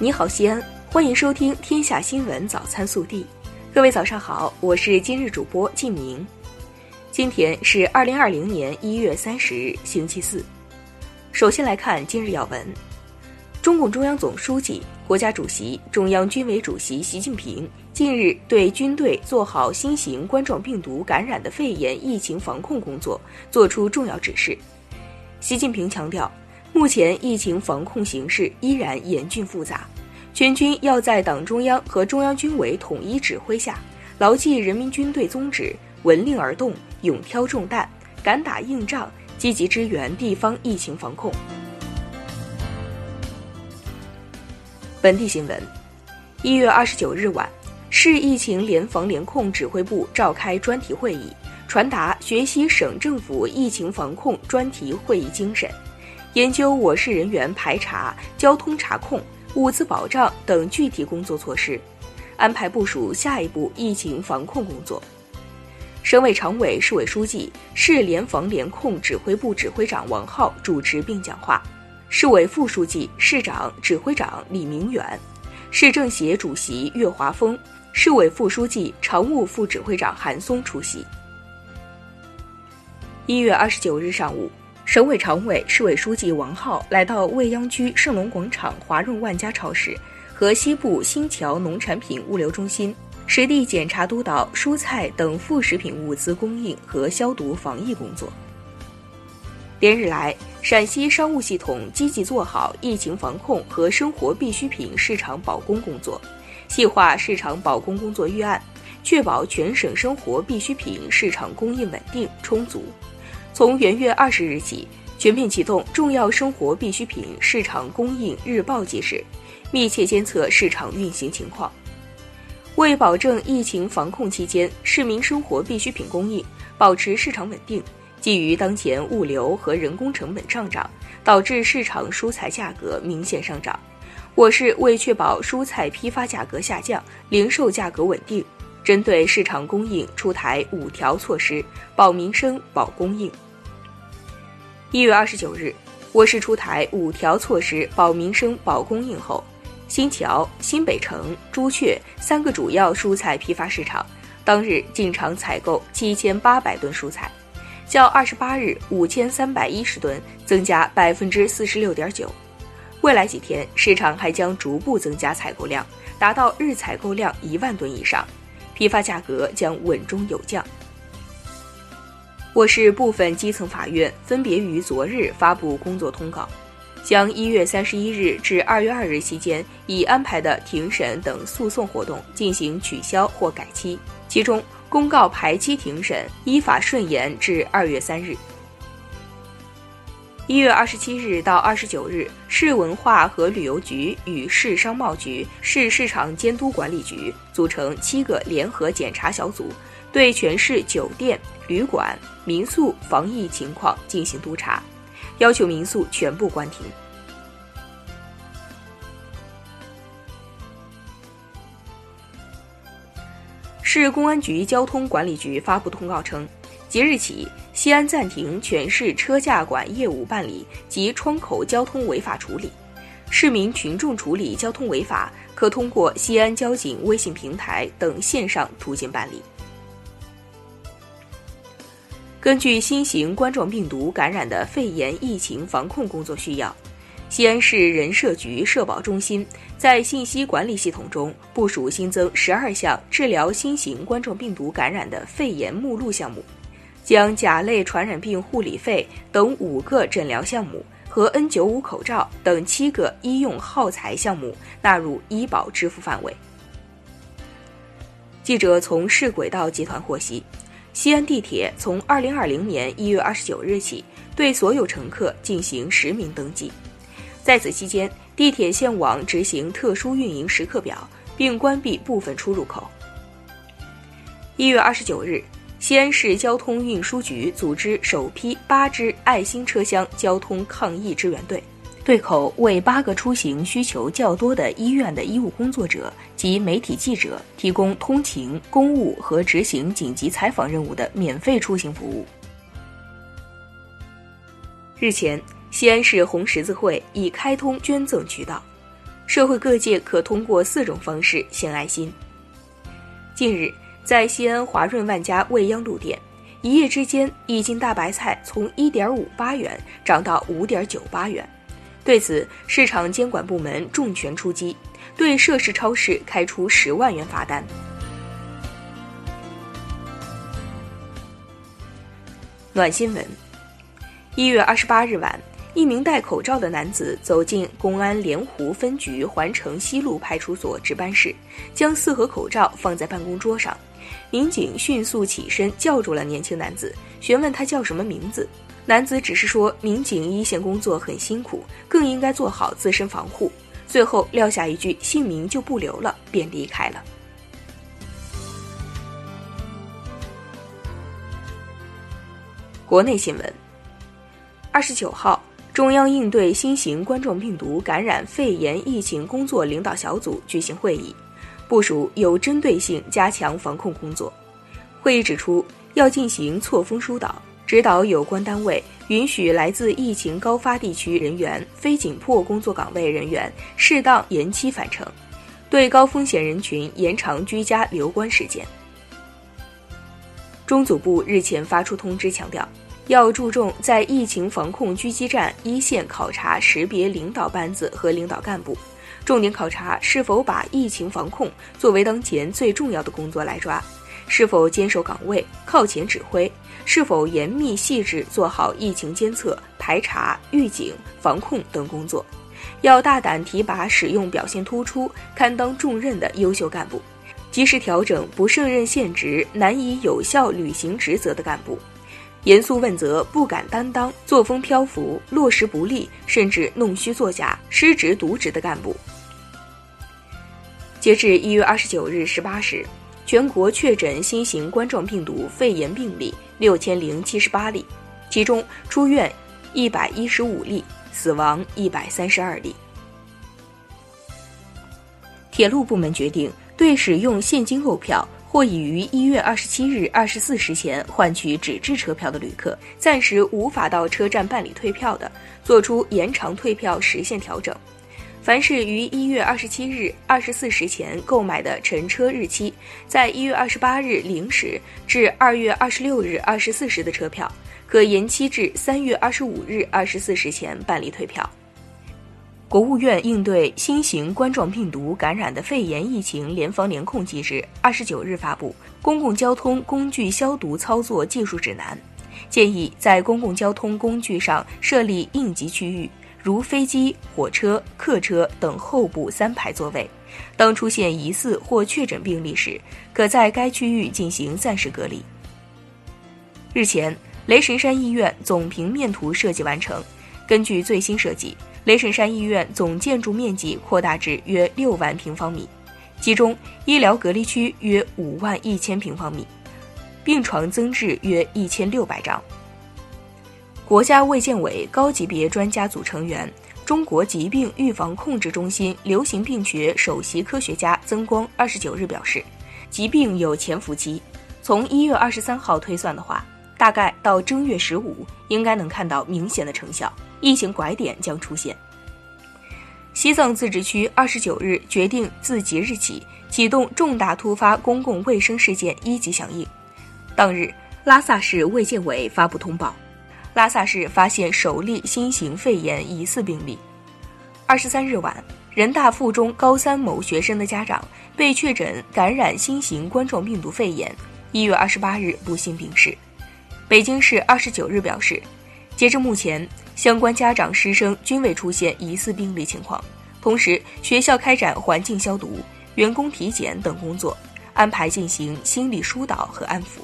你好，西安，欢迎收听《天下新闻早餐速递》。各位早上好，我是今日主播静明。今天是二零二零年一月三十日，星期四。首先来看今日要闻：中共中央总书记、国家主席、中央军委主席习近平近日对军队做好新型冠状病毒感染的肺炎疫情防控工作作出重要指示。习近平强调。目前疫情防控形势依然严峻复杂，全军要在党中央和中央军委统一指挥下，牢记人民军队宗旨，闻令而动，勇挑重担，敢打硬仗，积极支援地方疫情防控。本地新闻：一月二十九日晚，市疫情联防联控指挥部召开专题会议，传达学习省政府疫情防控专题会议精神。研究我市人员排查、交通查控、物资保障等具体工作措施，安排部署下一步疫情防控工作。省委常委、市委书记、市联防联控指挥部指挥长王浩主持并讲话，市委副书记、市长、指挥长李明远，市政协主席岳华峰，市委副书记、常务副指挥长韩松出席。一月二十九日上午。省委常委、市委书记王浩来到未央区盛隆广场华润万家超市和西部新桥农产品物流中心，实地检查督导蔬菜等副食品物资供应和消毒防疫工作。连日来，陕西商务系统积极做好疫情防控和生活必需品市场保供工作，细化市场保供工作预案，确保全省生活必需品市场供应稳定充足。从元月二十日起，全面启动重要生活必需品市场供应日报机制，密切监测市场运行情况。为保证疫情防控期间市民生活必需品供应，保持市场稳定，基于当前物流和人工成本上涨，导致市场蔬菜价格明显上涨，我市为确保蔬菜批发价格下降、零售价格稳定，针对市场供应出台五条措施，保民生、保供应。一月二十九日，我市出台五条措施保民生、保供应后，新桥、新北城、朱雀三个主要蔬菜批发市场当日进场采购七千八百吨蔬菜，较二十八日五千三百一十吨增加百分之四十六点九。未来几天，市场还将逐步增加采购量，达到日采购量一万吨以上，批发价格将稳中有降。我市部分基层法院分别于昨日发布工作通告，将一月三十一日至二月二日期间已安排的庭审等诉讼活动进行取消或改期。其中，公告排期庭审依法顺延至二月三日。一月二十七日到二十九日，市文化和旅游局与市商贸局、市市场监督管理局组成七个联合检查小组。对全市酒店、旅馆、民宿防疫情况进行督查，要求民宿全部关停。市公安局交通管理局发布通告称，即日起，西安暂停全市车驾管业务办理及窗口交通违法处理，市民群众处理交通违法可通过西安交警微信平台等线上途径办理。根据新型冠状病毒感染的肺炎疫情防控工作需要，西安市人社局社保中心在信息管理系统中部署新增十二项治疗新型冠状病毒感染的肺炎目录项目，将甲类传染病护理费等五个诊疗项目和 N 九五口罩等七个医用耗材项目纳入医保支付范围。记者从市轨道集团获悉。西安地铁从二零二零年一月二十九日起，对所有乘客进行实名登记。在此期间，地铁线网执行特殊运营时刻表，并关闭部分出入口。一月二十九日，西安市交通运输局组织首批八支爱心车厢交通抗疫支援队。对口为八个出行需求较多的医院的医务工作者及媒体记者提供通勤、公务和执行紧急采访任务的免费出行服务。日前，西安市红十字会已开通捐赠渠道，社会各界可通过四种方式献爱心。近日，在西安华润万家未央路店，一夜之间，一斤大白菜从一点五八元涨到五点九八元。对此，市场监管部门重拳出击，对涉事超市开出十万元罚单。暖新闻：一月二十八日晚。一名戴口罩的男子走进公安莲湖分局环城西路派出所值班室，将四盒口罩放在办公桌上。民警迅速起身叫住了年轻男子，询问他叫什么名字。男子只是说：“民警一线工作很辛苦，更应该做好自身防护。”最后撂下一句“姓名就不留了”，便离开了。国内新闻：二十九号。中央应对新型冠状病毒感染肺炎疫情工作领导小组举行会议，部署有针对性加强防控工作。会议指出，要进行错峰疏导，指导有关单位允许来自疫情高发地区人员、非紧迫工作岗位人员适当延期返程，对高风险人群延长居家留观时间。中组部日前发出通知，强调。要注重在疫情防控狙击战一线考察识别领导班子和领导干部，重点考察是否把疫情防控作为当前最重要的工作来抓，是否坚守岗位靠前指挥，是否严密细致做好疫情监测、排查、预警、防控等工作。要大胆提拔使用表现突出、堪当重任的优秀干部，及时调整不胜任现职、难以有效履行职责的干部。严肃问责不敢担当、作风漂浮、落实不力，甚至弄虚作假、失职渎职的干部。截至一月二十九日十八时，全国确诊新型冠状病毒肺炎病例六千零七十八例，其中出院一百一十五例，死亡一百三十二例。铁路部门决定对使用现金购票。或已于一月二十七日二十四时前换取纸质车票的旅客，暂时无法到车站办理退票的，作出延长退票时限调整。凡是于一月二十七日二十四时前购买的乘车日期在一月二十八日零时至二月二十六日二十四时的车票，可延期至三月二十五日二十四时前办理退票。国务院应对新型冠状病毒感染的肺炎疫情联防联控机制二十九日发布《公共交通工具消毒操作技术指南》，建议在公共交通工具上设立应急区域，如飞机、火车、客车等候补三排座位。当出现疑似或确诊病例时，可在该区域进行暂时隔离。日前，雷神山医院总平面图设计完成，根据最新设计。雷神山医院总建筑面积扩大至约六万平方米，其中医疗隔离区约五万一千平方米，病床增至约一千六百张。国家卫健委高级别专家组成员、中国疾病预防控制中心流行病学首席科学家曾光二十九日表示，疾病有潜伏期，从一月二十三号推算的话，大概到正月十五应该能看到明显的成效。疫情拐点将出现。西藏自治区二十九日决定自即日起启动重大突发公共卫生事件一级响应。当日，拉萨市卫健委发布通报，拉萨市发现首例新型肺炎疑似病例。二十三日晚，人大附中高三某学生的家长被确诊感染新型冠状病毒肺炎，一月二十八日不幸病逝。北京市二十九日表示。截至目前，相关家长、师生均未出现疑似病例情况。同时，学校开展环境消毒、员工体检等工作，安排进行心理疏导和安抚。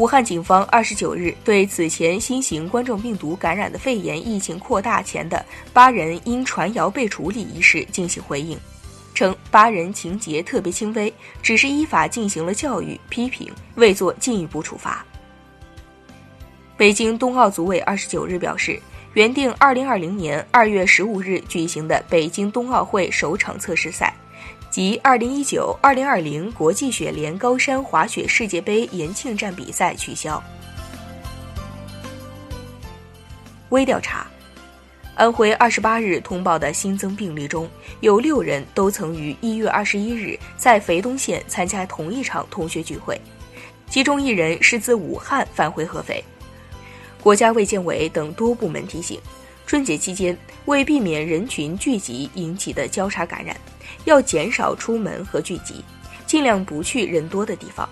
武汉警方二十九日对此前新型冠状病毒感染的肺炎疫情扩大前的八人因传谣被处理一事进行回应，称八人情节特别轻微，只是依法进行了教育批评，未做进一步处罚。北京冬奥组委二十九日表示，原定二零二零年二月十五日举行的北京冬奥会首场测试赛及二零一九二零二零国际雪联高山滑雪世界杯延庆站比赛取消。微调查安徽二十八日通报的新增病例中，有六人都曾于一月二十一日在肥东县参加同一场同学聚会，其中一人是自武汉返回合肥。国家卫健委等多部门提醒，春节期间为避免人群聚集引起的交叉感染，要减少出门和聚集，尽量不去人多的地方，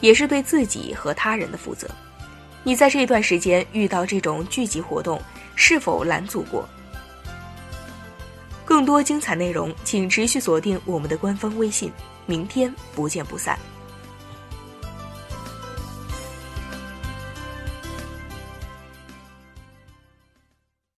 也是对自己和他人的负责。你在这段时间遇到这种聚集活动，是否拦阻过？更多精彩内容，请持续锁定我们的官方微信。明天不见不散。